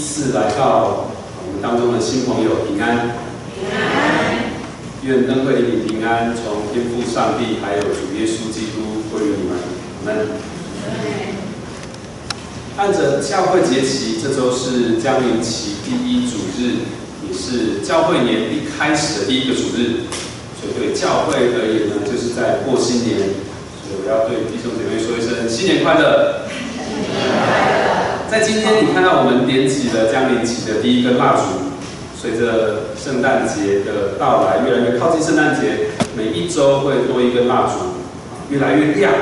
一次来到我们当中的新朋友平安，平安，愿恩惠里平安从天父上帝还有主耶稣基督归于你们。我们按着教会节期，这周是江临期第一主日，也是教会年一开始的第一个主日，所以对教会而言呢，就是在过新年，所以我要对弟兄姐妹说一声新年快乐。在今天，你看到我们点起了江临期的第一根蜡烛。随着圣诞节的到来，越来越靠近圣诞节，每一周会多一根蜡烛，越来越亮，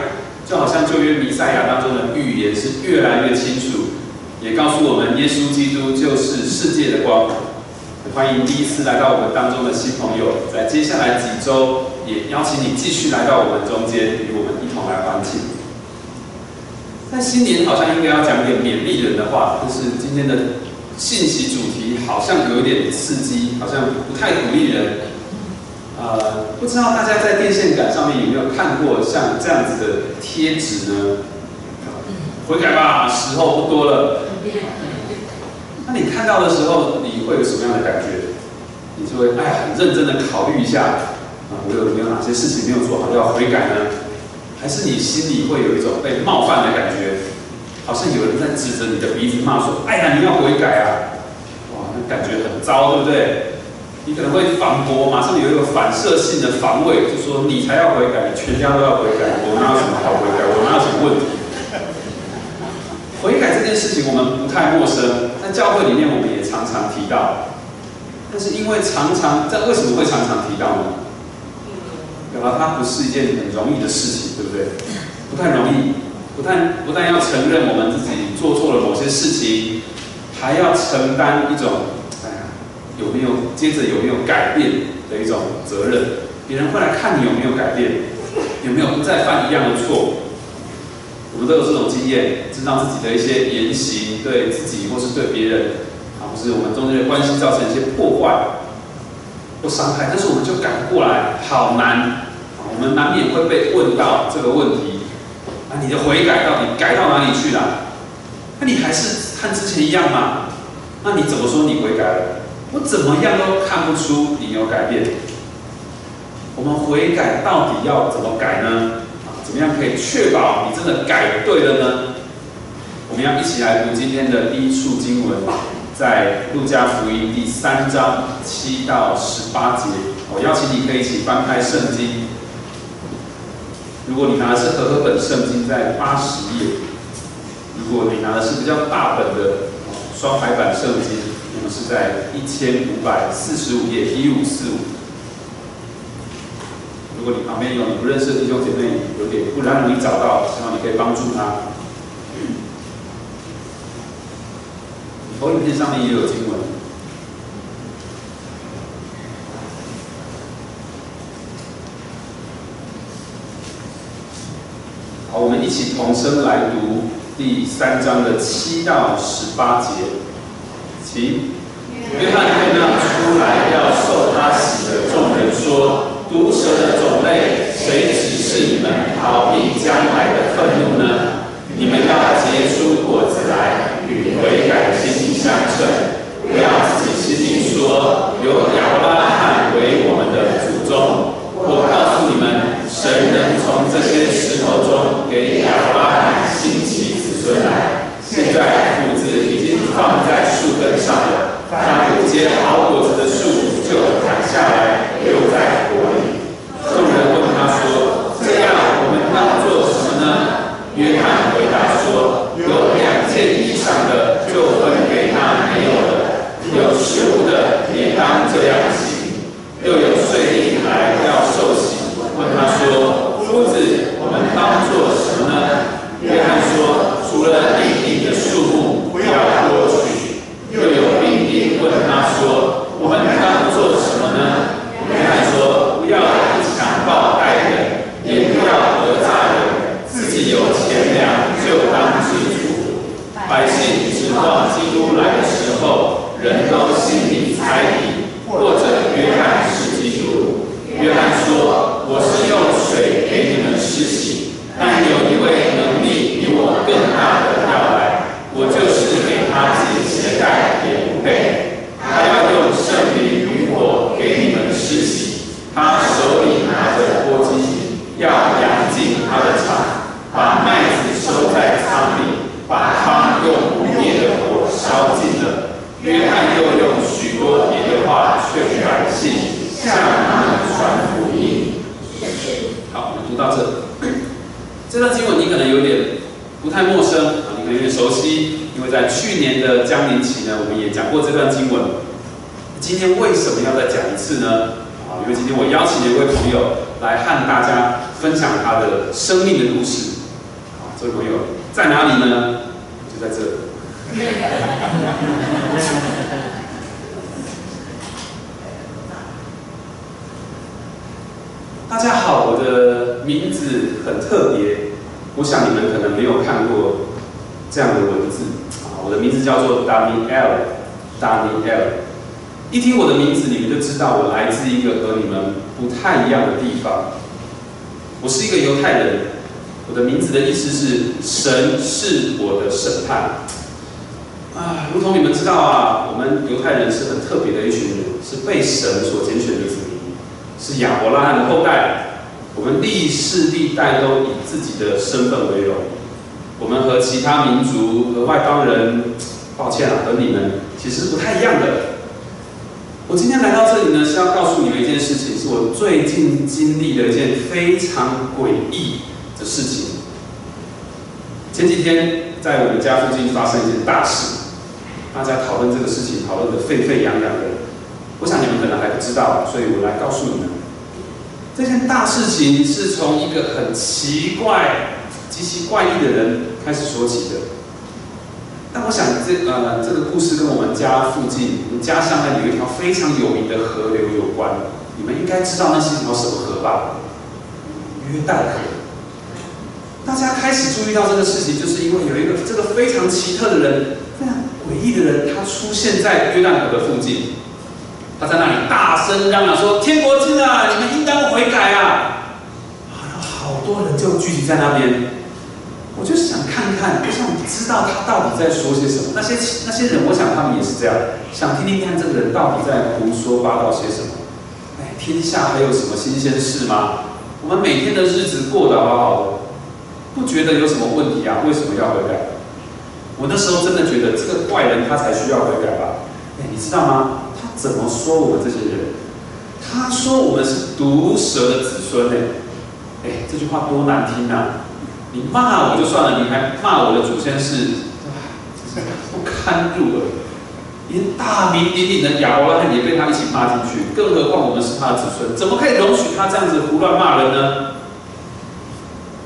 就好像旧约弥赛亚当中的预言是越来越清楚，也告诉我们耶稣基督就是世界的光。欢迎第一次来到我们当中的新朋友，在接下来几周，也邀请你继续来到我们中间，与我们一同来欢庆。在新年好像应该要讲点勉励人的话，但是今天的信息主题好像有点刺激，好像不太鼓励人。呃，不知道大家在电线杆上面有没有看过像这样子的贴纸呢？悔改吧，时候不多了。那你看到的时候，你会有什么样的感觉？你就会哎，很认真的考虑一下，啊，我有没有哪些事情没有做好要悔改呢？还是你心里会有一种被冒犯的感觉，好像有人在指着你的鼻子骂说：“哎呀，你要悔改啊！”哇，那感觉很糟，对不对？你可能会反驳，马上有一个反射性的防卫，就说：“你才要悔改，你全家都要悔改，我哪有什么好悔改？我哪有什么问题？”悔改这件事情我们不太陌生，在教会里面我们也常常提到，但是因为常常在为什么会常常提到呢？表达它不是一件很容易的事情，对不对？不太容易，不但不但要承认我们自己做错了某些事情，还要承担一种，哎呀，有没有接着有没有改变的一种责任？别人会来看你有没有改变，有没有不再犯一样的错？我们都有这种经验，知道自己的一些言行对自己或是对别人，啊，或是我们中间的关系造成一些破坏。不伤害，但是我们就改不过来，好难。我们难免会被问到这个问题：啊，你的悔改到底改到哪里去了？那你还是和之前一样吗？那你怎么说你悔改了？我怎么样都看不出你有改变。我们悔改到底要怎么改呢？啊，怎么样可以确保你真的改对了呢？我们要一起来读今天的第一处经文。在路加福音第三章七到十八节，我邀请你可以一起翻开圣经。如果你拿的是和合本圣经，在八十页；如果你拿的是比较大本的双排版圣经，那么是在一千五百四十五页一五四五。如果你旁边有你不认识的弟兄姐妹，有点不然容易找到，希望你可以帮助他。投影片上面也有经文。好，我们一起同声来读第三章的七到十八节。请约翰对那出来要受他死的众人说：“毒蛇的种类，谁指示你们逃避将来的愤怒呢？你们要结出果子来，与悔改的心。”相称，不要自己私心说由亚伯拉罕为我们的祖宗。我告诉你们，神能从这些石头中给亚伯拉罕兴起子孙来。现在斧子已经放在树根上了，凡不结好果子的树就砍下来，留在火里。众人问他说：“这样我们当做什么呢？”约翰 Sudah 样我想你们可能没有看过这样的文字啊。我的名字叫做 Daniel，Daniel。一听我的名字，你们就知道我来自一个和你们不太一样的地方。我是一个犹太人，我的名字的意思是神是我的审判。啊，如同你们知道啊，我们犹太人是很特别的一群人，是被神所拣选的子民。是亚伯拉罕的后代，我们历世历代都以自己的身份为荣。我们和其他民族和外邦人，抱歉啊，和你们其实是不太一样的。我今天来到这里呢，是要告诉你们一件事情，是我最近经历的一件非常诡异的事情。前几天在我们家附近发生一件大事，大家讨论这个事情，讨论的沸沸扬扬的。我想你们可能还不知道，所以我来告诉你们，这件大事情是从一个很奇怪、极其怪异的人开始说起的。但我想这呃这个故事跟我们家附近、我们家乡那里有一条非常有名的河流有关。你们应该知道那是一条什么河吧？约旦河。大家开始注意到这个事情，就是因为有一个这个非常奇特的人、非常诡异的人，他出现在约旦河的附近。他在那里大声嚷嚷说：“天国近了，你们应当悔改啊！”然后好多人就聚集在那边。我就想看看，我想知道他到底在说些什么。那些那些人，我想他们也是这样，想听听看这个人到底在胡说八道些什么。哎，天下还有什么新鲜事吗？我们每天的日子过得好好的，不觉得有什么问题啊？为什么要悔改？我那时候真的觉得这个怪人他才需要悔改吧？哎，你知道吗？怎么说我们这些人？他说我们是毒蛇的子孙呢？哎，这句话多难听啊！你骂我就算了，你还骂我的祖先是不堪入耳，连大名鼎鼎的亚伯拉罕也被他一起骂进去，更何况我们是他的子孙，怎么可以容许他这样子胡乱骂人呢？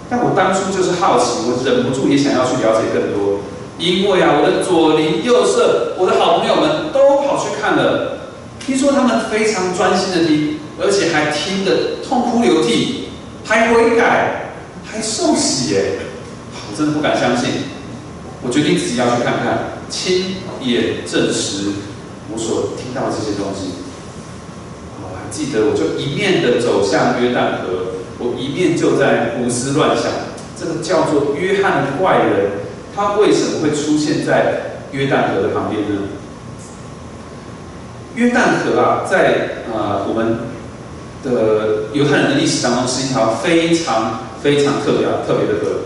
但我当初就是好奇，我忍不住也想要去了解更多，因为啊，我的左邻右舍，我的好朋友们都跑去看了。听说他们非常专心的听，而且还听得痛哭流涕，还悔改，还受洗耶！我真的不敢相信。我决定自己要去看看，亲眼证实我所听到的这些东西。我还记得，我就一面的走向约旦河，我一面就在胡思乱想：这个叫做约翰的怪人，他为什么会出现在约旦河的旁边呢？约旦河啊，在呃我们的犹太人的历史当中，是一条非常非常特别特别的河。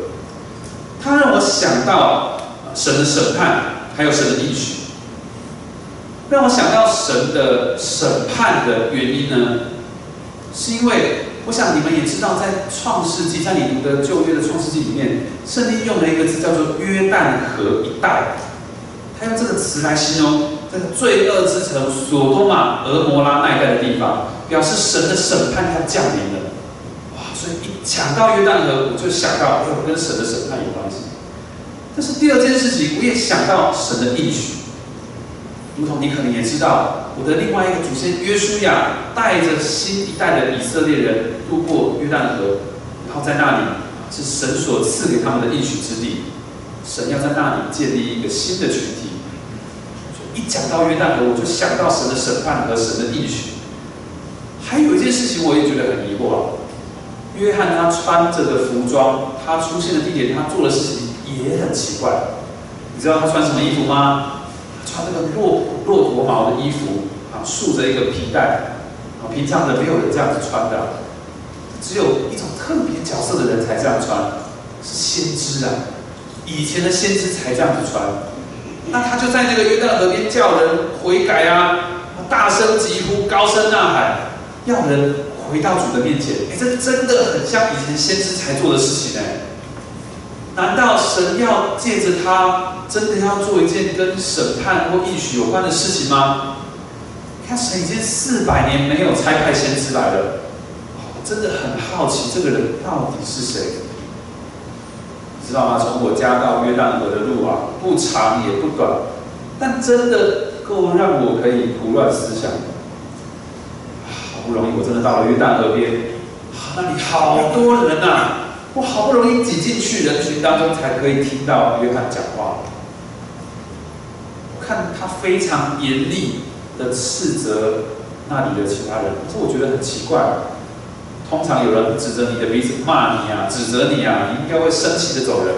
它让我想到神的审判，还有神的应许。让我想到神的审判的原因呢，是因为我想你们也知道，在创世纪，在你读的旧约的创世纪里面，圣经用了一个字叫做约旦河一带，他用这个词来形容。这个罪恶之城索多玛、俄摩拉那一带的地方，表示神的审判要降临了。哇！所以一讲到约旦河，我就想到，哎，跟神的审判有关系。但是第二件事情，我也想到神的应许。如同你可能也知道，我的另外一个祖先约书亚带着新一代的以色列人渡过约旦河，然后在那里是神所赐给他们的应许之地。神要在那里建立一个新的群体。一讲到约旦河，我就想到神的审判和神的应许。还有一件事情，我也觉得很疑惑啊。约翰他穿着的服装，他出现的地点，他做的事情也很奇怪。你知道他穿什么衣服吗？穿那个骆骆驼毛的衣服啊，束着一个皮带啊。平常的没有人这样子穿的，只有一种特别角色的人才这样穿，是先知啊。以前的先知才这样子穿。那他就在那个约旦河边叫人悔改啊，大声疾呼，高声呐喊，要人回到主的面前。哎，这真的很像以前先知才做的事情哎。难道神要借着他，真的要做一件跟审判或应许有关的事情吗？看神已经四百年没有差派先知来了，我真的很好奇这个人到底是谁？知道吗？从我家到约旦河的路啊，不长也不短，但真的够让我可以胡乱思想。好不容易我真的到了约旦河边，那里好多人呐。我好不容易挤进去人群当中，才可以听到约翰讲话。我看他非常严厉的斥责那里的其他人，可是我觉得很奇怪。通常有人指着你的鼻子骂你啊，指责你啊，你应该会生气的走人。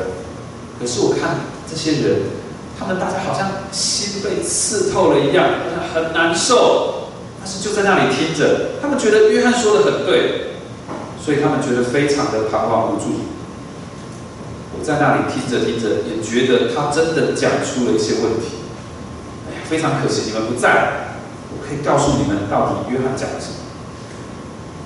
可是我看这些人，他们大家好像心被刺透了一样，好像很难受，但是就在那里听着。他们觉得约翰说的很对。所以他们觉得非常的彷徨无助。我在那里听着听着，也觉得他真的讲出了一些问题。哎呀，非常可惜你们不在，我可以告诉你们到底约翰讲了什么。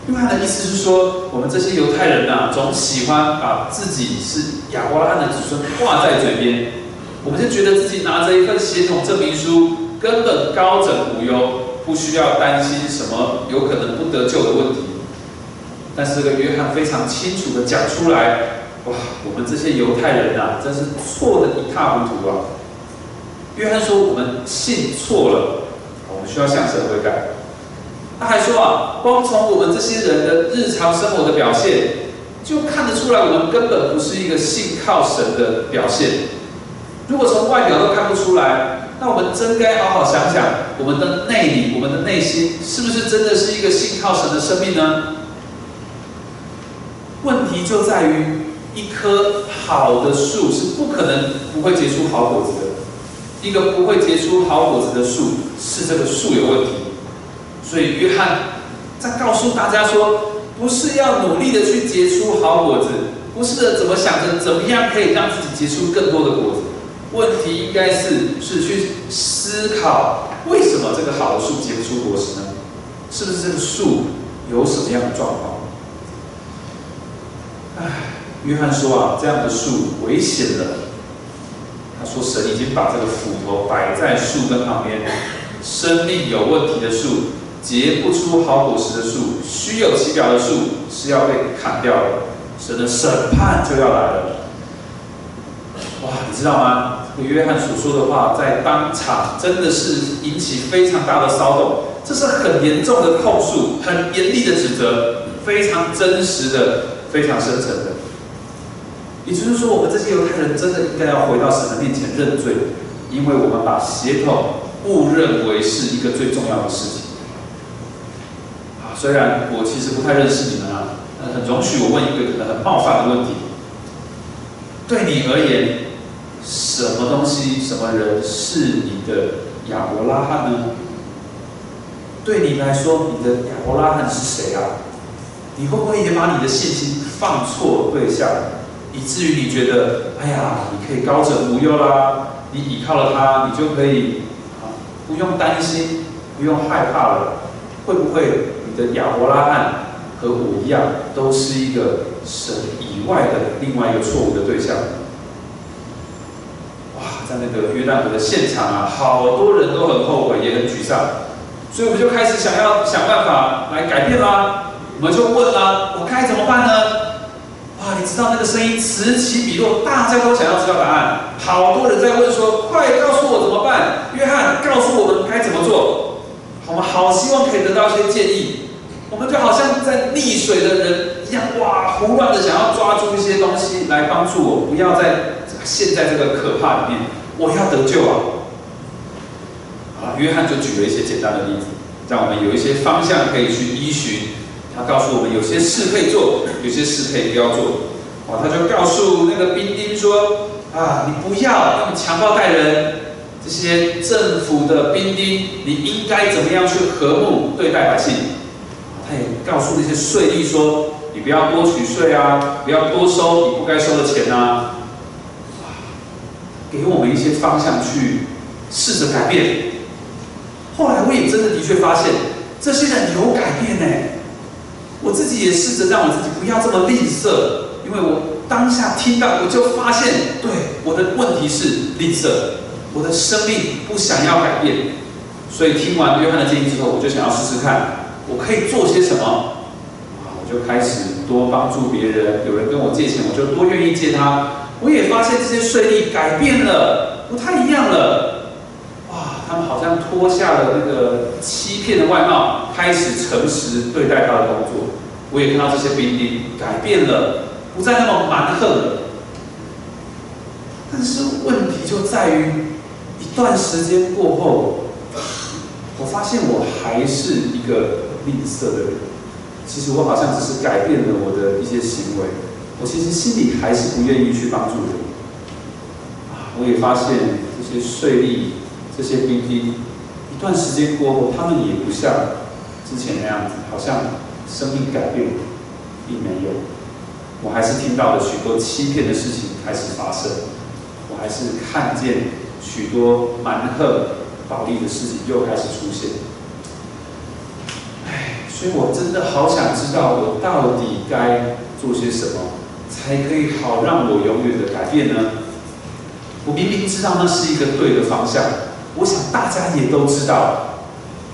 约翰的意思是说，我们这些犹太人呐，总喜欢把自己是亚伯拉罕的子孙挂在嘴边，我们就觉得自己拿着一份血统证明书，根本高枕无忧，不需要担心什么有可能不得救的问题。但是这个约翰非常清楚的讲出来，哇，我们这些犹太人呐，真是错的一塌糊涂啊！约翰说我们信错了，我们需要向神悔改。他还说啊，光从我们这些人的日常生活的表现，就看得出来我们根本不是一个信靠神的表现。如果从外表都看不出来，那我们真该好好想想，我们的内里、我们的内心，是不是真的是一个信靠神的生命呢？问题就在于，一棵好的树是不可能不会结出好果子的。一个不会结出好果子的树，是这个树有问题。所以约翰在告诉大家说，不是要努力的去结出好果子，不是的怎么想着怎么样可以让自己结出更多的果子。问题应该是是去思考，为什么这个好的树结不出果实呢？是不是这个树有什么样的状况？唉，约翰说啊，这样的树危险了。他说，神已经把这个斧头摆在树根旁边，生命有问题的树，结不出好果实的树，虚有其表的树是要被砍掉的。神的审判就要来了。哇，你知道吗？这个约翰所说的话，在当场真的是引起非常大的骚动。这是很严重的控诉，很严厉的指责，非常真实的。非常深沉的，也就是说，我们这些犹太人真的应该要回到神的面前认罪，因为我们把血统误认为是一个最重要的事情。虽然我其实不太认识你们啊，很容许我问一个可能很冒犯的问题：对你而言，什么东西、什么人是你的亚伯拉罕呢？对你来说，你的亚伯拉罕是谁啊？你会不会也把你的信心放错对象，以至于你觉得，哎呀，你可以高枕无忧啦，你依靠了他，你就可以啊，不用担心，不用害怕了。会不会的亚伯拉罕和我一样，都是一个神以外的另外一个错误的对象？哇，在那个约旦河的现场啊，好多人都很后悔，也很沮丧，所以我们就开始想要想办法来改变啦。我们就问了，我该怎么办呢？哇，你知道那个声音此起彼落，大家都想要知道答案。好多人在问说，快告诉我怎么办？约翰，告诉我们该怎么做。我们好希望可以得到一些建议。我们就好像在溺水的人一样，哇，胡乱的想要抓住一些东西来帮助我，不要在陷在这个可怕里面。我要得救啊！啊，约翰就举了一些简单的例子，让我们有一些方向可以去依循。他告诉我们，有些事可以做，有些事可以不要做。哦，他就告诉那个兵丁说：“啊，你不要用强暴待人，这些政府的兵丁，你应该怎么样去和睦对待百姓？”他也告诉那些税吏说：“你不要多取税啊，不要多收你不该收的钱呐。”给我们一些方向去试着改变。后来我也真的的确发现，这些人有改变呢。我自己也试着让我自己不要这么吝啬，因为我当下听到，我就发现，对我的问题是吝啬，我的生命不想要改变。所以听完约翰的建议之后，我就想要试试看，我可以做些什么。啊，我就开始多帮助别人，有人跟我借钱，我就多愿意借他。我也发现这些税吏改变了，不太一样了。哇他们好像脱下了那个欺骗的外貌，开始诚实对待他的工作。我也看到这些兵丁改变了，不再那么蛮横了。但是问题就在于，一段时间过后，我发现我还是一个吝啬的人。其实我好像只是改变了我的一些行为，我其实心里还是不愿意去帮助人。我也发现这些税吏。这些兵丁一段时间过后，他们也不像之前那样子，好像生命改变，并没有。我还是听到了许多欺骗的事情开始发生，我还是看见许多蛮横、暴力的事情又开始出现。唉，所以我真的好想知道，我到底该做些什么，才可以好让我永远的改变呢？我明明知道那是一个对的方向。我想大家也都知道，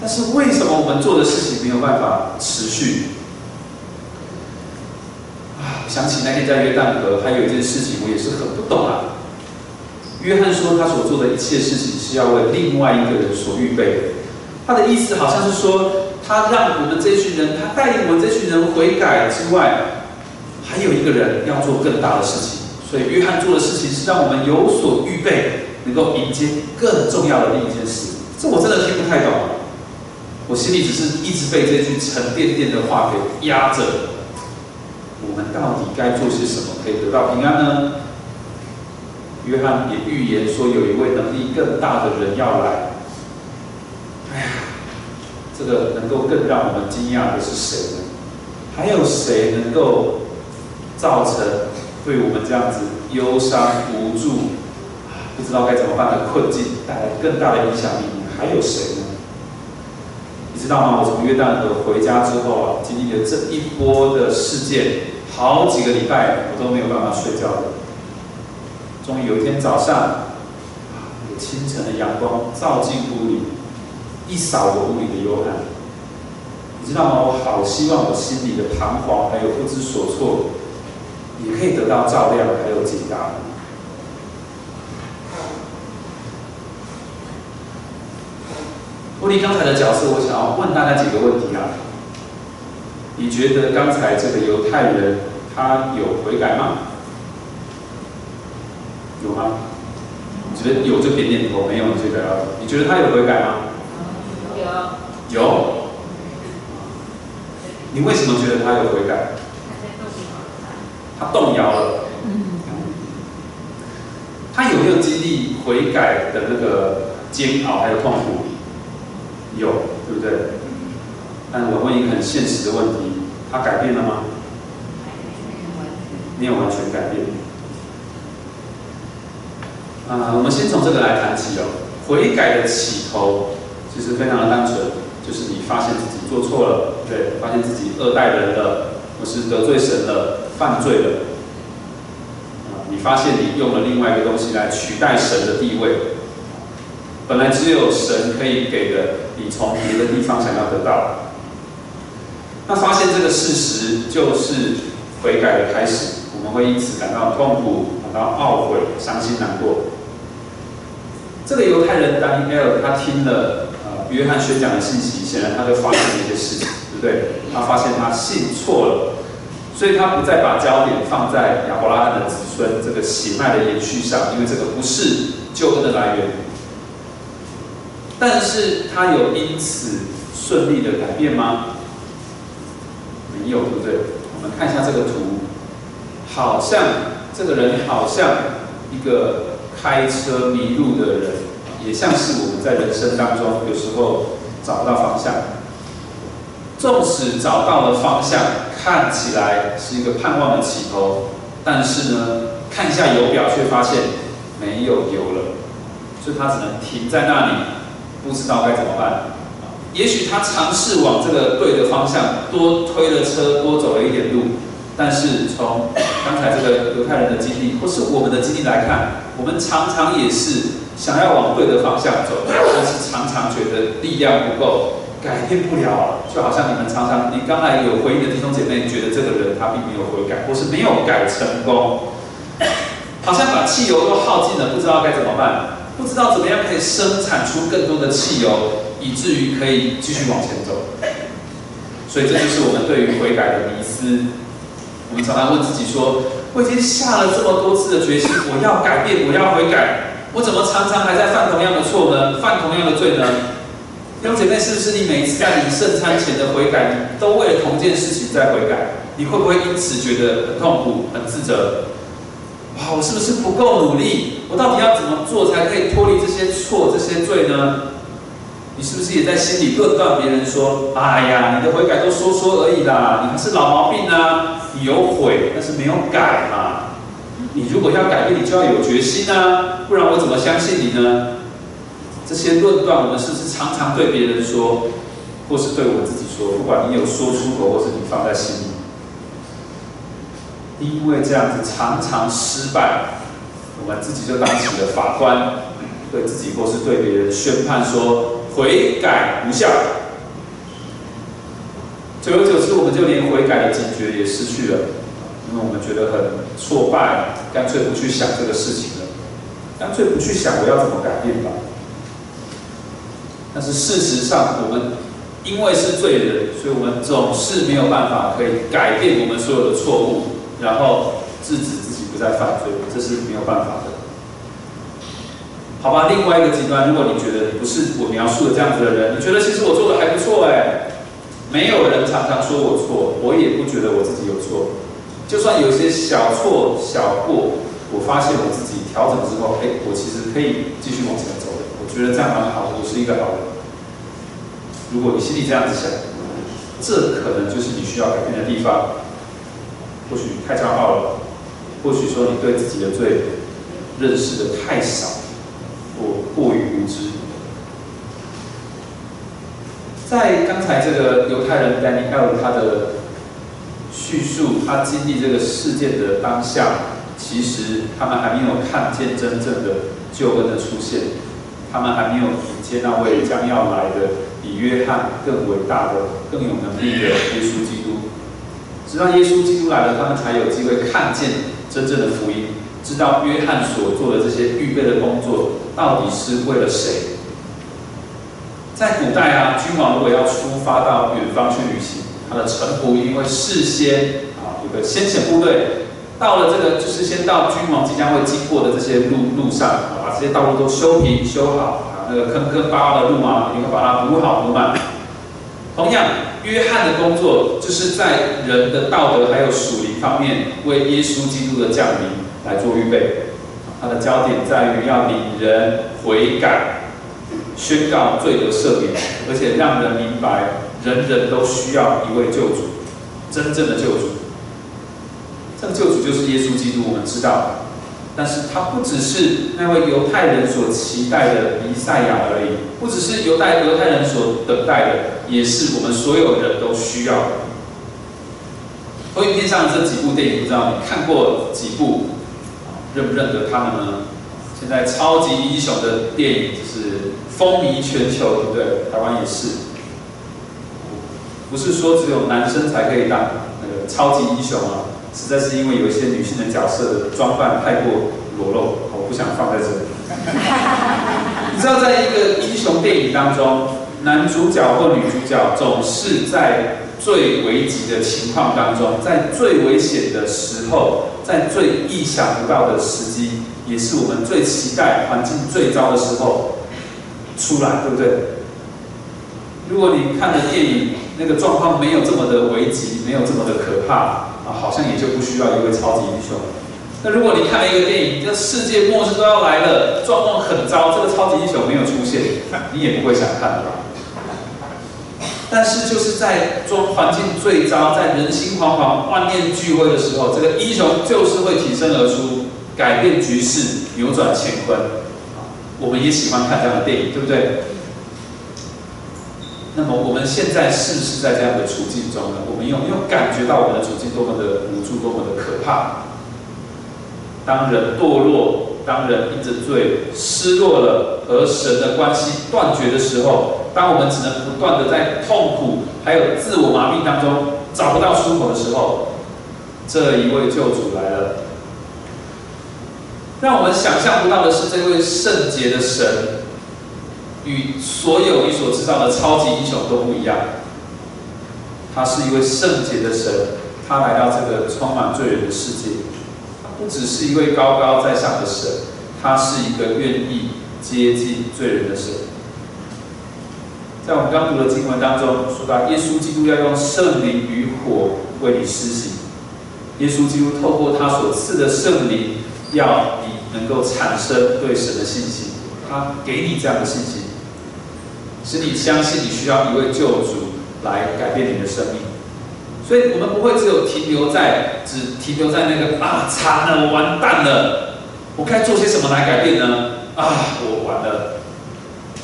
但是为什么我们做的事情没有办法持续？啊，想起那天在约旦河，还有一件事情我也是很不懂啊。约翰说他所做的一切事情是要为另外一个人所预备的，他的意思好像是说，他让我们这群人，他带领我们这群人悔改之外，还有一个人要做更大的事情，所以约翰做的事情是让我们有所预备。能够迎接更重要的另一件事，这我真的听不太懂。我心里只是一直被这句沉甸甸的话给压着。我们到底该做些什么，可以得到平安呢？约翰也预言说，有一位能力更大的人要来。哎呀，这个能够更让我们惊讶的是谁呢？还有谁能够造成对我们这样子忧伤无助？不知道该怎么办的困境，带来更大的影响力，还有谁呢？你知道吗？我从约旦河回家之后啊，经历了这一波的事件，好几个礼拜我都没有办法睡觉的。终于有一天早上，清晨的阳光照进屋里，一扫我屋里的幽暗。你知道吗？我好希望我心里的彷徨还有不知所措，也可以得到照亮还有解答。脱离刚才的角色，我想要问大家几个问题啊。你觉得刚才这个犹太人他有悔改吗？有吗？你觉得有就点点头，没有你就不要。你觉得他有悔改吗？有。有。你为什么觉得他有悔改？他动摇了。他有没有经历悔改的那个煎熬还有痛苦？有，对不对？但我问一个很现实的问题：他改变了吗？没有完全改变。啊，我们先从这个来谈起哦。悔改的起头其实非常的单纯，就是你发现自己做错了，对，发现自己恶待人了，或是得罪神了，犯罪了。你发现你用了另外一个东西来取代神的地位。本来只有神可以给的，你从别的地方想要得到，那发现这个事实就是悔改的开始，我们会因此感到痛苦、感到懊悔、伤心难过。这个犹太人丹尼尔，他听了呃约翰宣讲的信息，显然他就发现了一些事情，对不对？他发现他信错了，所以他不再把焦点放在亚伯拉罕的子孙这个血脉的延续上，因为这个不是救恩的来源。但是他有因此顺利的改变吗？没有，对不对？我们看一下这个图，好像这个人好像一个开车迷路的人，也像是我们在人生当中有时候找不到方向。纵使找到了方向，看起来是一个盼望的起头，但是呢，看一下油表却发现没有油了，所以他只能停在那里。不知道该怎么办，也许他尝试往这个对的方向多推了车，多走了一点路，但是从刚才这个犹太人的经历，或是我们的经历来看，我们常常也是想要往对的方向走，但是常常觉得力量不够，改变不了。就好像你们常常，你刚才有回应的弟兄姐妹，觉得这个人他并没有悔改，或是没有改成功，好像把汽油都耗尽了，不知道该怎么办，不知道怎么样可以生产出更多的汽油，以至于可以继续往前走。所以这就是我们对于悔改的迷思。我们常常问自己说：我已经下了这么多次的决心，我要改变，我要悔改，我怎么常常还在犯同样的错呢？犯同样的罪呢？弟兄姐妹，是不是你每一次在你圣餐前的悔改，你都为了同件事情在悔改？你会不会因此觉得很痛苦、很自责？哇，我是不是不够努力？我到底要怎么做才可以脱离这些错、这些罪呢？你是不是也在心里论断别人说：哎呀，你的悔改都说说而已啦，你还是老毛病啊！有悔，但是没有改嘛？你如果要改变，你就要有决心啊，不然我怎么相信你呢？这些论断，我们是不是常常对别人说，或是对我自己说？不管你有说出口，或是你放在心里，因为这样子常常失败，我们自己就当起了法官，对自己或是对别人宣判说悔改无效。久而久之，我们就连悔改的警觉也失去了，因为我们觉得很挫败，干脆不去想这个事情了，干脆不去想我要怎么改变吧。但是事实上，我们因为是罪人，所以我们总是没有办法可以改变我们所有的错误，然后制止自己不再犯罪，这是没有办法的。好吧，另外一个极端，如果你觉得你不是我描述的这样子的人，你觉得其实我做的还不错哎。没有人常常说我错，我也不觉得我自己有错。就算有些小错小过，我发现我自己调整之后，哎，我其实可以继续往前走的。我觉得这样蛮好的，我是一个好人。如果你心里这样子想，这可能就是你需要改变的地方。或许太骄傲了，或许说你对自己的罪认识的太少，或过于无知。在刚才这个犹太人 Daniel 他的叙述，他经历这个事件的当下，其实他们还没有看见真正的救恩的出现，他们还没有迎接那位将要来的比约翰更伟大的、更有能力的耶稣基督。直到耶稣基督来了，他们才有机会看见真正的福音，知道约翰所做的这些预备的工作到底是为了谁。在古代啊，君王如果要出发到远方去旅行，他的臣仆因为事先啊有个先遣部队，到了这个就是先到君王即将会经过的这些路路上，把这些道路都修平修好啊，那个坑坑洼洼的路啊，你会把它补好补满。同样，约翰的工作就是在人的道德还有属灵方面，为耶稣基督的降临来做预备。他的焦点在于要领人悔改。宣告罪得赦免，而且让人明白，人人都需要一位救主，真正的救主。这个救主就是耶稣基督，我们知道。但是他不只是那位犹太人所期待的弥赛亚而已，不只是犹太犹太人所等待的，也是我们所有人都需要的。投影片上的这几部电影，不知道你看过几部？认不认得他们呢？现在超级英雄的电影就是风靡全球，对不对？台湾也是。不是说只有男生才可以当那个超级英雄啊，实在是因为有一些女性的角色装扮太过裸露，我不想放在这里。你知道，在一个英雄电影当中，男主角或女主角总是在最危急的情况当中，在最危险的时候，在最意想不到的时机。也是我们最期待环境最糟的时候出来，对不对？如果你看的电影那个状况没有这么的危急，没有这么的可怕啊，好像也就不需要一位超级英雄。那如果你看了一个电影，这世界末日都要来了，状况很糟，这个超级英雄没有出现，你也不会想看吧？但是就是在状环境最糟，在人心惶惶、万念俱灰的时候，这个英雄就是会挺身而出。改变局势，扭转乾坤，我们也喜欢看这样的电影，对不对？那么我们现在是不是在这样的处境中呢？我们有没有感觉到我们的处境多么的无助，多么的可怕？当人堕落，当人因着罪失落了，和神的关系断绝的时候，当我们只能不断的在痛苦还有自我麻痹当中找不到出口的时候，这一位救主来了。让我们想象不到的是，这位圣洁的神。与所有你所知道的超级英雄都不一样，他是一位圣洁的神，他来到这个充满罪人的世界，他不只是一位高高在上的神，他是一个愿意接近罪人的神。在我们刚读的经文当中说到，耶稣基督要用圣灵与火为你施行，耶稣基督透过他所赐的圣灵，要你能够产生对神的信心，他给你这样的信心。使你相信你需要一位救主来改变你的生命，所以我们不会只有停留在只停留在那个啊惨了，我完蛋了，我该做些什么来改变呢？啊，我完了。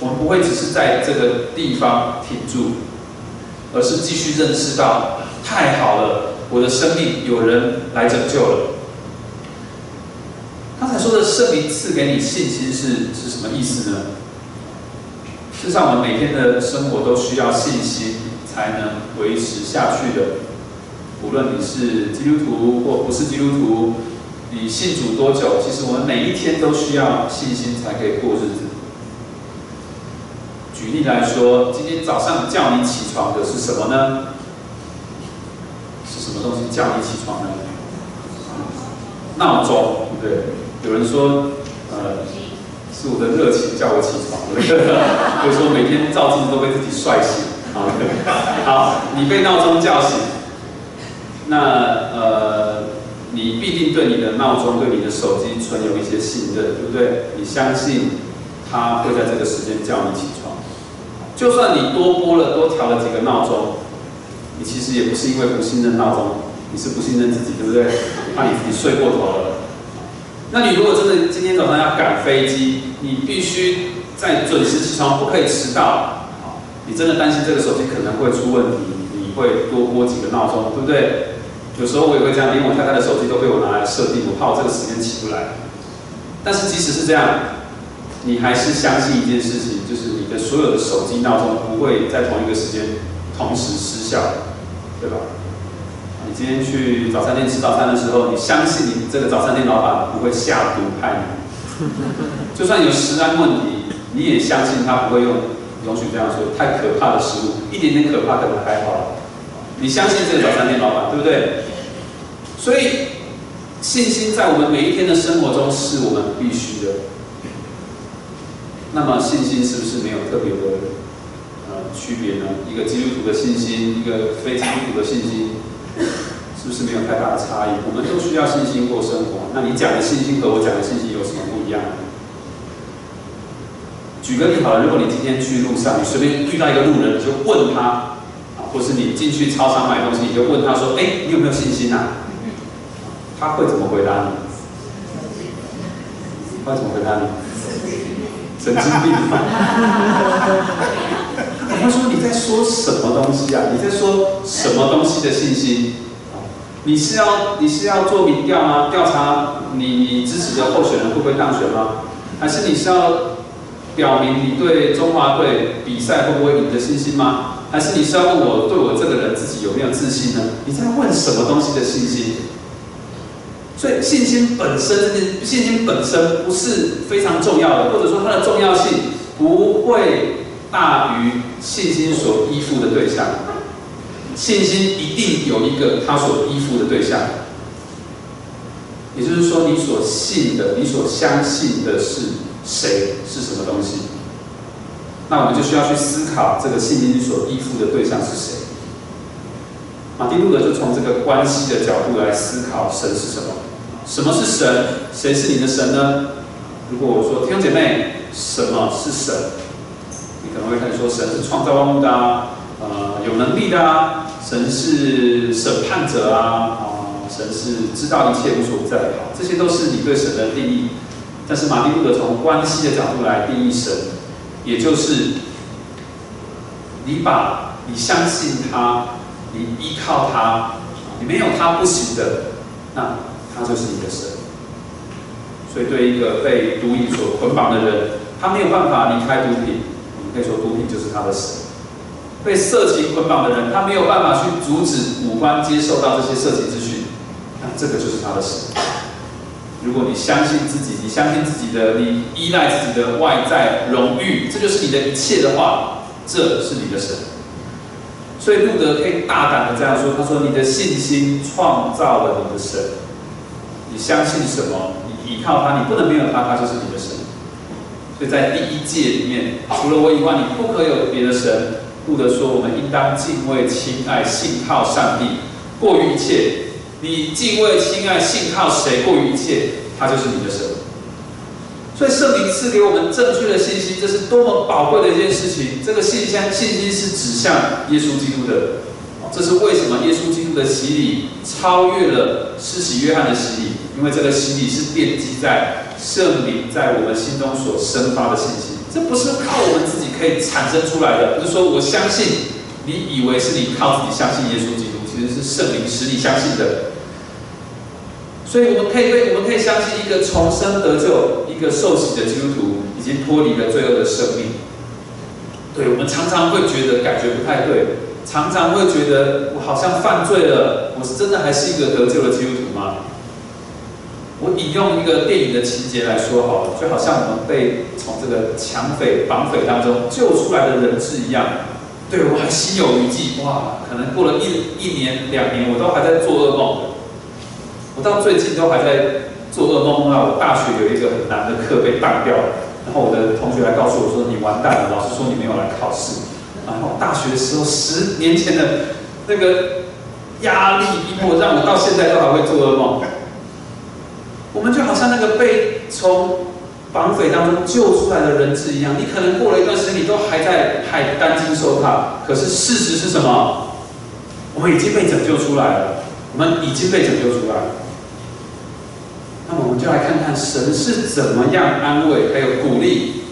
我们不会只是在这个地方停住，而是继续认识到太好了，我的生命有人来拯救了。刚才说的圣灵赐给你信心是是什么意思呢？事实上，我们每天的生活都需要信心才能维持下去的。无论你是基督徒或不是基督徒，你信主多久，其实我们每一天都需要信心才可以过日子。举例来说，今天早上叫你起床的是什么呢？是什么东西叫你起床呢？闹钟，对？有人说，呃。是我的热情叫我起床，所以 说每天照镜子都被自己帅醒。好，好，你被闹钟叫醒，那呃，你必定对你的闹钟、对你的手机存有一些信任，对不对？你相信它会在这个时间叫你起床，就算你多播了、多调了几个闹钟，你其实也不是因为不信任闹钟，你是不信任自己，对不对？怕你你睡过头了。那你如果真的今天早上要赶飞机，你必须在准时起床，不可以迟到。好，你真的担心这个手机可能会出问题，你会多拨几个闹钟，对不对？有时候我也会这样，连我太太的手机都被我拿来设定，我怕我这个时间起不来。但是即使是这样，你还是相信一件事情，就是你的所有的手机闹钟不会在同一个时间同时失效，对吧？你今天去早餐店吃早餐的时候，你相信你这个早餐店老板不会下毒害你，就算有食安问题，你也相信他不会用容许这样说太可怕的食物，一点点可怕可能还好。你相信这个早餐店老板，对不对？所以信心在我们每一天的生活中是我们必须的。那么信心是不是没有特别的呃区别呢？一个基督徒的信心，一个非基督徒的信心。是不是没有太大的差异？我们都需要信心过生活。那你讲的信心和我讲的信心有什么不一样？举个例好了，如果你今天去路上，你随便遇到一个路人，你就问他，啊，或是你进去超商买东西，你就问他说：“哎，你有没有信心啊？”他会怎么回答你？他会怎么回答你？神经病！他说：“你在说什么东西啊？你在说什么东西的信心？你是要你是要做民调吗？调查你你支持的候选人会不会当选吗？还是你是要表明你对中华队比赛会不会赢的信心吗？还是你是要问我对我这个人自己有没有自信呢？你在问什么东西的信心？所以信心本身，信心本身不是非常重要的，或者说它的重要性不会。”大于信心所依附的对象，信心一定有一个他所依附的对象，也就是说，你所信的、你所相信的是谁，是什么东西？那我们就需要去思考这个信心所依附的对象是谁。马丁路德就从这个关系的角度来思考神是什么？什么是神？谁是你的神呢？如果我说弟兄姐妹，什么是神？你可能会开始说神是创造万物的啊，呃，有能力的啊，神是审判者啊，啊，神是知道一切无所不在的，这些都是你对神的定义。但是马丁路德从关系的角度来定义神，也就是你把你相信他，你依靠他，你没有他不行的，那他就是你的神。所以对一个被毒瘾所捆绑的人，他没有办法离开毒品，我们可以说毒品就是他的神。被色情捆绑的人，他没有办法去阻止五官接受到这些色情资讯，那这个就是他的神。如果你相信自己，你相信自己的，你依赖自己的外在荣誉，这就是你的一切的话，这是你的神。所以路德可以大胆的这样说：“他说，你的信心创造了你的神，你相信什么？”你依靠他，你不能没有他，他就是你的神。所以在第一诫里面，除了我以外，你不可有别的神。路德说，我们应当敬畏、亲爱、信靠上帝，过于一切。你敬畏、亲爱、信靠谁过于一切，他就是你的神。所以圣灵赐给我们正确的信息，这是多么宝贵的一件事情。这个信心信心是指向耶稣基督的。这是为什么耶稣基督的洗礼超越了施洗约翰的洗礼？因为这个洗礼是奠基在圣灵在我们心中所生发的信心，这不是靠我们自己可以产生出来的。不是说我相信，你以为是你靠自己相信耶稣基督，其实是圣灵使你相信的。所以我们可以对，我们可以相信一个重生得救、一个受洗的基督徒已经脱离了罪恶的生命。对我们常常会觉得感觉不太对。常常会觉得我好像犯罪了，我是真的还是一个得救的基督徒吗？我引用一个电影的情节来说好了，就好像我们被从这个抢匪、绑匪当中救出来的人质一样。对我还心有余悸，哇，可能过了一一年、两年，我都还在做噩梦。我到最近都还在做噩梦，梦到我大学有一个很难的课被当掉了，然后我的同学来告诉我说：“你完蛋了，老师说你没有来考试。”然后大学的时候，十年前的那个压力逼迫，让我到现在都还会做噩梦。我们就好像那个被从绑匪当中救出来的人质一样，你可能过了一段时间，你都还在还担惊受怕。可是事实是什么？我们已经被拯救出来了，我们已经被拯救出来了。那么我们就来看看神是怎么样安慰还有鼓励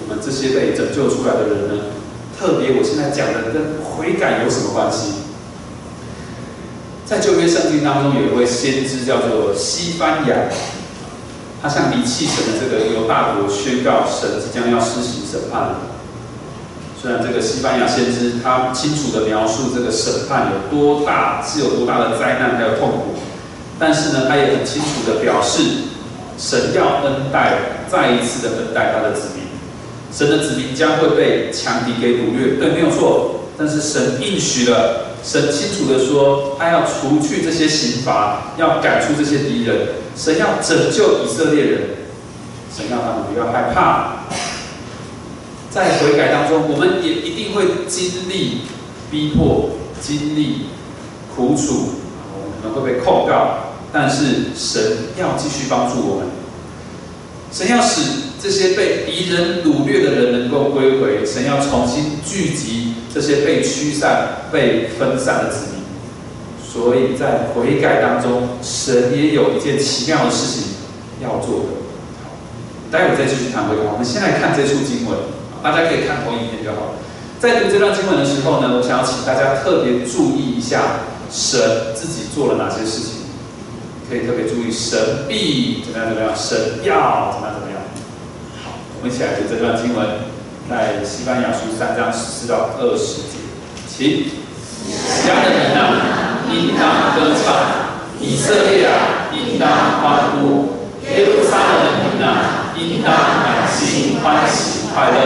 我们这些被拯救出来的人呢？特别，我现在讲的跟悔改有什么关系？在旧约圣经当中，有一位先知叫做西班牙，他向离弃神的这个犹大国宣告，神即将要施行审判了。虽然这个西班牙先知他清楚的描述这个审判有多大，是有多大的灾难还有痛苦，但是呢，他也很清楚的表示，神要恩待，再一次的恩待他的子民。神的子民将会被强敌给掳掠，对，没有错。但是神应许了，神清楚的说，他要除去这些刑罚，要赶出这些敌人。神要拯救以色列人，神要他们不要害怕。在悔改当中，我们也一定会经历逼迫，经历苦楚，我们可能会被控告，但是神要继续帮助我们。神要使。这些被敌人掳掠的人能够归回，神要重新聚集这些被驱散、被分散的子民。所以在悔改当中，神也有一件奇妙的事情要做的。待会再继续谈悔改。我们先来看这处经文，大家可以看投影片就好了。在读这段经文的时候呢，我想要请大家特别注意一下，神自己做了哪些事情。可以特别注意，神必怎么样怎么样，神要怎么样怎么样。好我们一起来读这段经文，在西班牙书三章十四到二十节，请。家的人啊，应当歌唱；以色列啊，应当欢呼；耶路撒冷的人啊，应当满心欢喜快乐。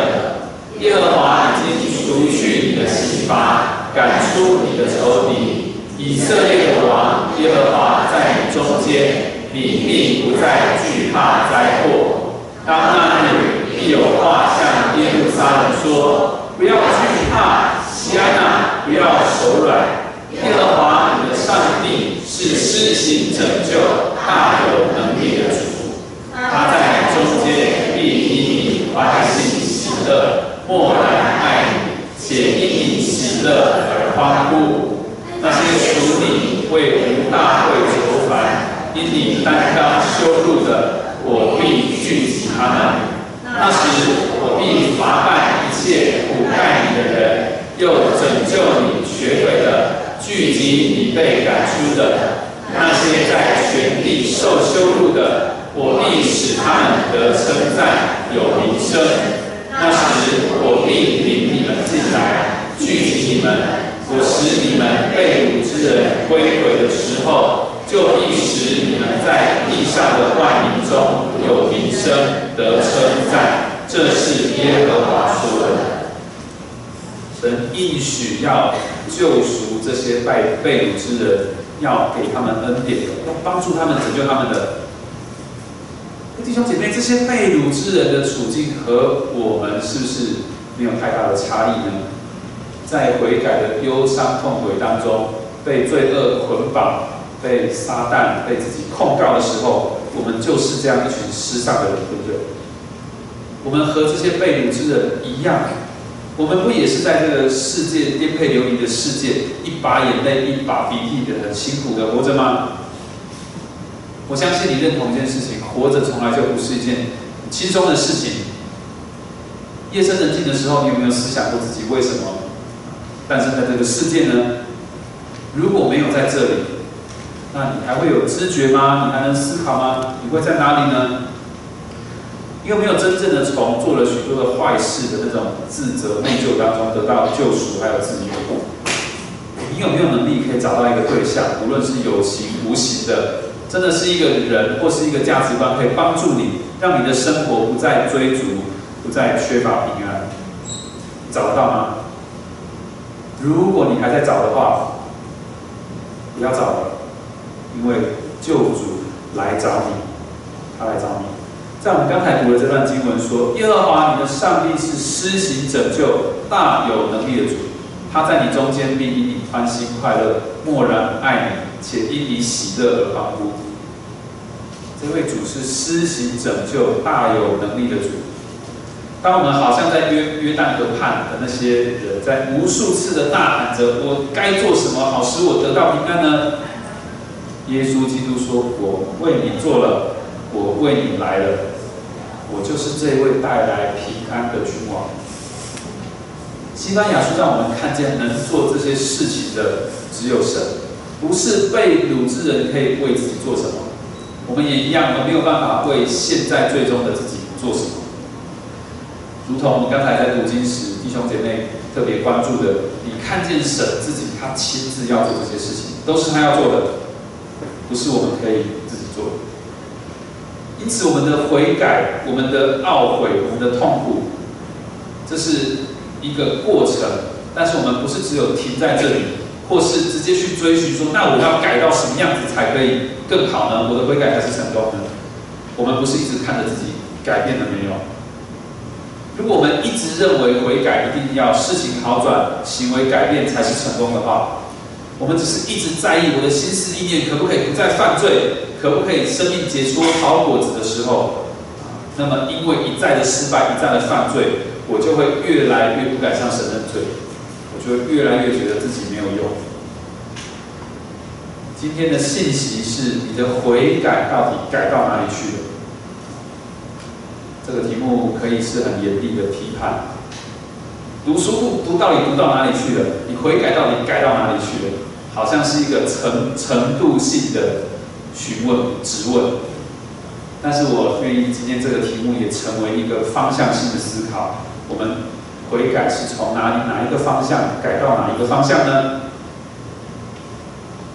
耶和华已经除去你的刑罚，赶出你的仇敌。以色列的王耶和华在你中间，你必不再惧怕灾祸。当那日。必有话向耶路撒冷说：不要惧怕，西安娜，不要手软。耶和华你的上帝是施行拯救、大有能力的主，他在中间必因你欢喜喜乐，默然爱你，且因你喜乐而欢呼。那些属你为无大会愁烦，因你担当羞辱的，我必聚集他们。那时，我必罚办一切苦待你的人，又拯救你学会的，聚集你被赶出的那些在全地受羞辱的，我必使他们得称赞，有名声。那时我必领你们进来，聚集你们，我使你们被掳之人归回的时候。就必使你们在地上的万民中有名声，得称赞。这是耶和华说的。神应许要救赎这些被被掳之人，要给他们恩典，要帮助他们拯救他们的弟兄姐妹。这些被掳之人的处境和我们是不是没有太大的差异呢？在悔改的忧伤痛悔当中，被罪恶捆绑。被撒旦被自己控告的时候，我们就是这样一群失丧的人，对不对？我们和这些被掳之人一样，我们不也是在这个世界颠沛流离的世界，一把眼泪一把鼻涕的很辛苦的活着吗？我相信你认同一件事情：活着从来就不是一件轻松的事情。夜深人静的时候，你有没有思想过自己为什么诞生在这个世界呢？如果没有在这里，那你还会有知觉吗？你还能思考吗？你会在哪里呢？你有没有真正的从做了许多的坏事的那种自责内疚当中得到救赎，还有自由？你有没有能力可以找到一个对象，无论是有形无形的，真的是一个人或是一个价值观，可以帮助你，让你的生活不再追逐，不再缺乏平安？找得到吗？如果你还在找的话，不要找了。因为救主来找你，他来找你。在我们刚才读的这段经文说，耶和华你的上帝是施行拯救、大有能力的主，他在你中间必因你欢喜快乐，默然爱你，且因你喜乐而欢呼。这位主是施行拯救、大有能力的主。当我们好像在约约旦河畔的那些人，在无数次的大喊着：“我该做什么，好使我得到平安呢？”耶稣基督说：“我为你做了，我为你来了，我就是这位带来平安的君王。”西班牙书让我们看见，能做这些事情的只有神，不是被掳之人可以为自己做什么。我们也一样，我们没有办法为现在最终的自己做什么。如同我们刚才在读经时，弟兄姐妹特别关注的，你看见神自己，他亲自要做这些事情，都是他要做的。不是我们可以自己做的，因此我们的悔改、我们的懊悔、我们的痛苦，这是一个过程。但是我们不是只有停在这里，或是直接去追寻说，那我要改到什么样子才可以更好呢？我的悔改才是成功的。我们不是一直看着自己改变了没有？如果我们一直认为悔改一定要事情好转、行为改变才是成功的话，我们只是一直在意我的心思意念可不可以不再犯罪，可不可以生命结出好果子的时候，那么因为一再的失败，一再的犯罪，我就会越来越不敢向神认罪，我就会越来越觉得自己没有用。今天的信息是你的悔改到底改到哪里去了？这个题目可以是很严厉的批判。读书读到底读到哪里去了？你悔改到底改到哪里去了？好像是一个程程度性的询问、质问，但是我愿意今天这个题目也成为一个方向性的思考。我们悔改是从哪里哪一个方向改到哪一个方向呢？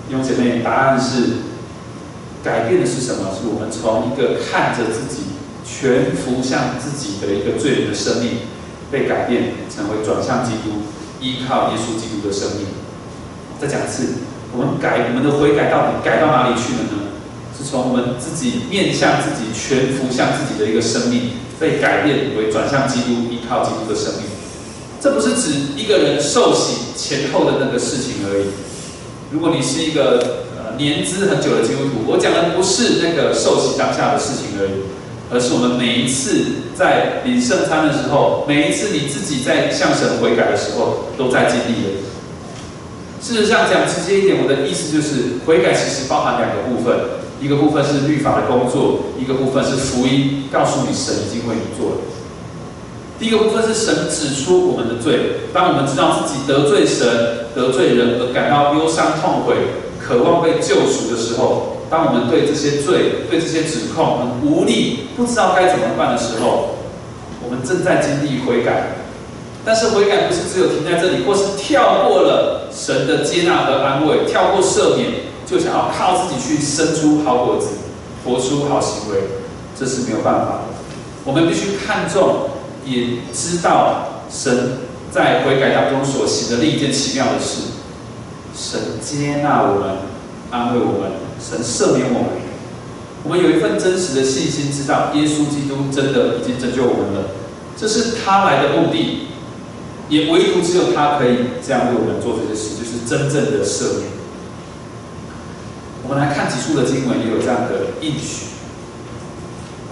弟兄姐妹，答案是改变的是什么？是我们从一个看着自己全服向自己的一个罪人的生命，被改变成为转向基督、依靠耶稣基督的生命。再讲一次，我们改我们的悔改到底改到哪里去了呢？是从我们自己面向自己全服向自己的一个生命被改变为转向基督依靠基督的生命。这不是指一个人受洗前后的那个事情而已。如果你是一个呃年资很久的基督徒，我讲的不是那个受洗当下的事情而已，而是我们每一次在领圣餐的时候，每一次你自己在向神悔改的时候，都在经历的。事实上，讲直接一点，我的意思就是，悔改其实包含两个部分，一个部分是律法的工作，一个部分是福音告诉你神已经为你做了。第一个部分是神指出我们的罪，当我们知道自己得罪神、得罪人而感到忧伤痛悔，渴望被救赎的时候，当我们对这些罪、对这些指控很无力，不知道该怎么办的时候，我们正在经历悔改。但是悔改不是只有停在这里，或是跳过了神的接纳和安慰，跳过赦免，就想要靠自己去生出好果子，活出好行为，这是没有办法的。我们必须看重，也知道神在悔改当中所行的另一件奇妙的事：神接纳我们，安慰我们，神赦免我们。我们有一份真实的信心，知道耶稣基督真的已经拯救我们了，这是他来的目的。也唯独只有他可以这样为我们做这些事，就是真正的赦免。我们来看几处的经文，也有这样的应许。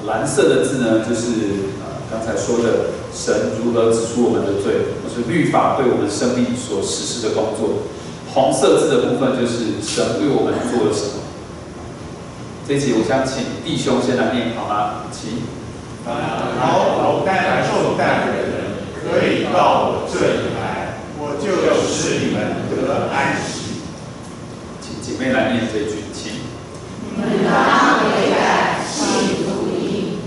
蓝色的字呢，就是呃刚才说的神如何指出我们的罪，或是律法对我们生命所实施的工作。红色字的部分就是神为我们做了什么。这一集我想请弟兄先来念好吗？请。好，老带来受带的人。可以到我这里来，我就是你们得安息。请姐妹来念这句，请。你们当悔改，信福音。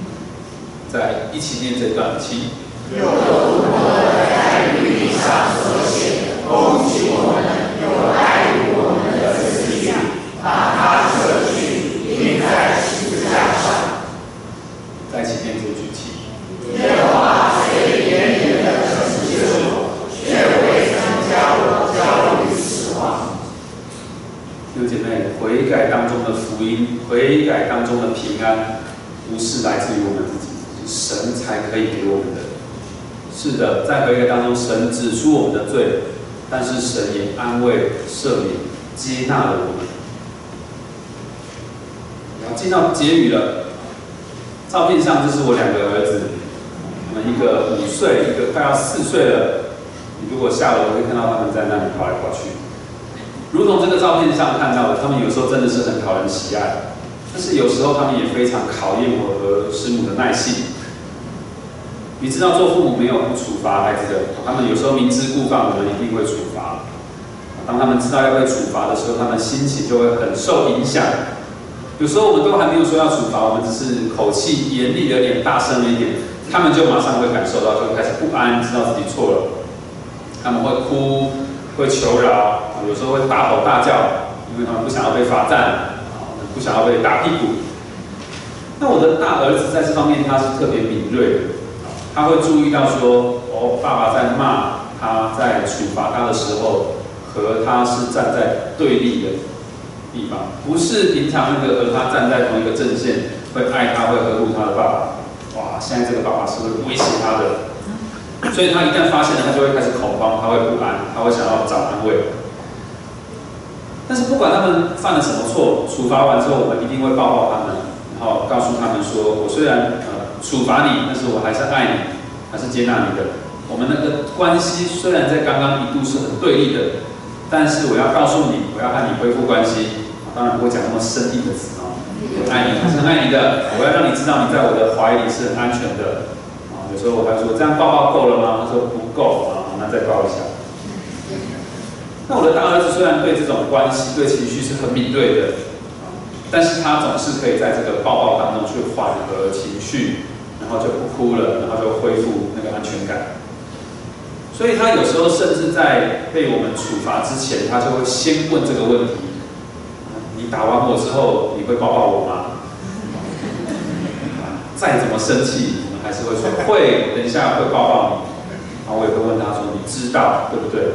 再一起念这段，请。又如何在律例上所写，恭喜我们有爱于我们的思想，把它舍去，钉在十字架上。再一起念这句，请。耶和华虽严严的惩治我，却未曾将我交于死亡。弟兄姐妹，悔改当中的福音，悔改当中的平安，不是来自于我们自己，是神才可以给我们的。在悔改当中，神指出我们的罪，但是神也安慰、赦免、接纳了我们。然后进到结语了。照片上这是我两个儿子，我们一个五岁，一个快要四岁了。你如果下楼会看到他们在那里跑来跑去，如同这个照片上看到的，他们有时候真的是很讨人喜爱，但是有时候他们也非常考验我和师母的耐性。你知道做父母没有不处罚孩子的，他们有时候明知故犯，我们一定会处罚。当他们知道要被处罚的时候，他们心情就会很受影响。有时候我们都还没有说要处罚，我们只是口气严厉了点、大声了一点，他们就马上会感受到，就开始不安，知道自己错了。他们会哭，会求饶，有时候会大吼大叫，因为他们不想要被罚站，不想要被打屁股。那我的大儿子在这方面他是特别敏锐的，他会注意到说，哦，爸爸在骂他，在处罚他的时候，和他是站在对立的。地方不是平常那个和他站在同一个阵线，会爱他，会呵护他的爸爸。哇，现在这个爸爸是会威胁他的，所以他一旦发现了，他就会开始恐慌，他会不安，他会想要找安慰。但是不管他们犯了什么错，处罚完之后，我们一定会抱抱他们，然后告诉他们说：我虽然处罚你，但是我还是爱你，还是接纳你的。我们那个关系虽然在刚刚一度是很对立的，但是我要告诉你，我要和你恢复关系。当然不会讲那么生硬的词啊，我爱你，还是很爱你的。我要让你知道，你在我的怀里是很安全的。啊，有时候我还说，这样抱抱够了吗？他说不够啊，那再抱一下。那我的大儿子虽然对这种关系、对情绪是很敏锐的，但是他总是可以在这个抱抱当中去缓和情绪，然后就不哭了，然后就恢复那个安全感。所以他有时候甚至在被我们处罚之前，他就会先问这个问题。你打完我之后，你会抱抱我吗？再怎么生气，我们还是会说会，等一下会抱抱你。然后我也会问他说：“你知道对不对？”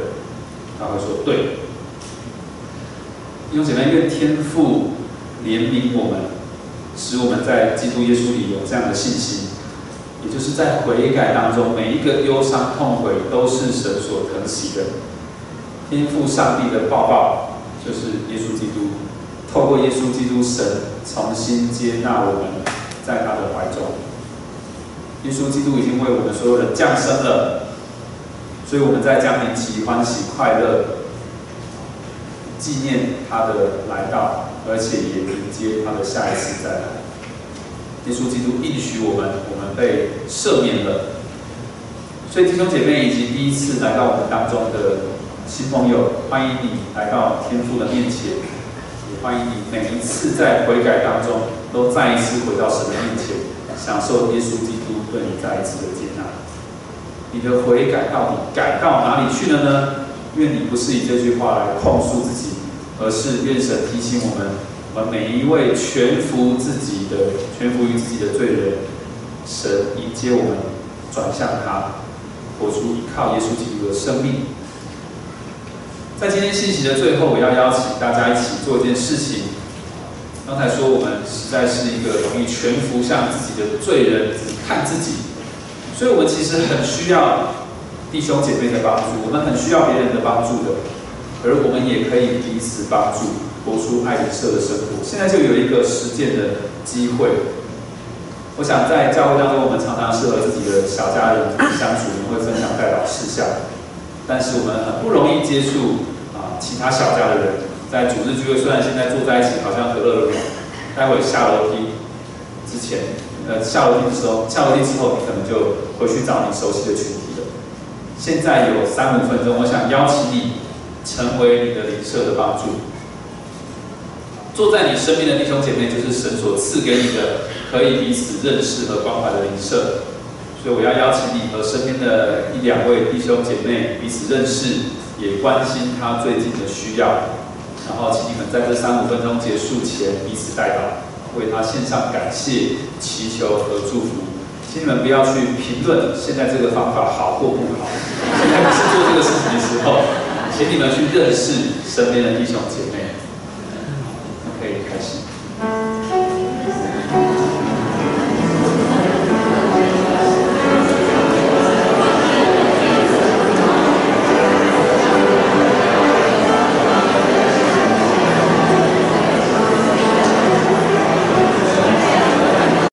他会说：“对。”用简单愿天父怜悯我们，使我们在基督耶稣里有这样的信心，也就是在悔改当中，每一个忧伤痛悔都是神所疼惜的。天赋上帝的抱抱，就是耶稣基督。透过耶稣基督，神重新接纳我们，在他的怀中。耶稣基督已经为我们所有人降生了，所以我们在降临期欢喜快乐，纪念他的来到，而且也迎接他的下一次再来。耶稣基督应许我们，我们被赦免了，所以弟兄姐妹以及第一次来到我们当中的新朋友，欢迎你来到天父的面前，也欢迎你每一次在悔改当中，都再一次回到神的面前，享受耶稣基督对你再一次的接纳。你的悔改到底改到哪里去了呢？愿你不是以这句话来控诉自己，而是愿神提醒我们，我们每一位全服自己的、全服于自己的罪人，神迎接我们，转向他。活出依靠耶稣基督的生命。在今天信息的最后，我要邀请大家一起做一件事情。刚才说我们实在是一个容易全服向自己的罪人，只看自己，所以我们其实很需要弟兄姐妹的帮助，我们很需要别人的帮助的，而我们也可以彼此帮助，活出爱与色的生活。现在就有一个实践的机会。我想在教会当中，我们常常是和自己的小家人相处，我们会分享代表事项，但是我们很不容易接触啊其他小家的人。在组织聚会，虽然现在坐在一起好像和乐融融，待会下楼梯之前，呃下楼梯的时候，下楼梯之后，你可能就回去找你熟悉的群体了。现在有三五分钟，我想邀请你成为你的灵舍的帮助。坐在你身边的弟兄姐妹，就是神所赐给你的，可以彼此认识和关怀的灵舍。所以我要邀请你和身边的一两位弟兄姐妹彼此认识，也关心他最近的需要。然后，请你们在这三五分钟结束前彼此代祷，为他献上感谢、祈求和祝福。请你们不要去评论现在这个方法好或不好，现在不是做这个事情的时候。请你们去认识身边的弟兄姐妹。